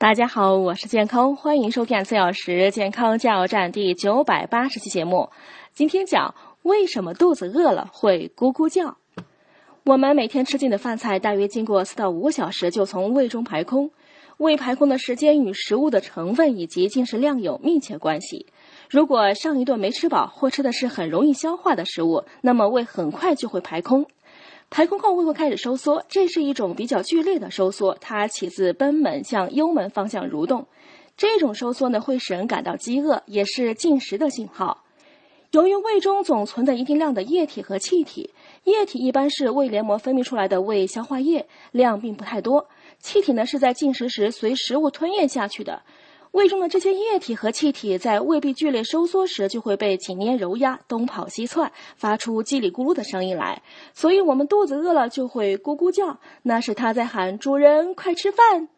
大家好，我是健康，欢迎收看四小时健康加油站第九百八十期节目。今天讲为什么肚子饿了会咕咕叫。我们每天吃进的饭菜，大约经过四到五小时就从胃中排空。胃排空的时间与食物的成分以及进食量有密切关系。如果上一顿没吃饱，或吃的是很容易消化的食物，那么胃很快就会排空。排空后，胃会开始收缩，这是一种比较剧烈的收缩，它起自贲门向幽门方向蠕动。这种收缩呢，会使人感到饥饿，也是进食的信号。由于胃中总存在一定量的液体和气体，液体一般是胃黏膜分泌出来的胃消化液，量并不太多；气体呢，是在进食时随食物吞咽下去的。胃中的这些液体和气体在胃壁剧烈收缩时，就会被紧捏揉压，东跑西窜，发出叽里咕噜的声音来。所以，我们肚子饿了就会咕咕叫，那是它在喊主人快吃饭。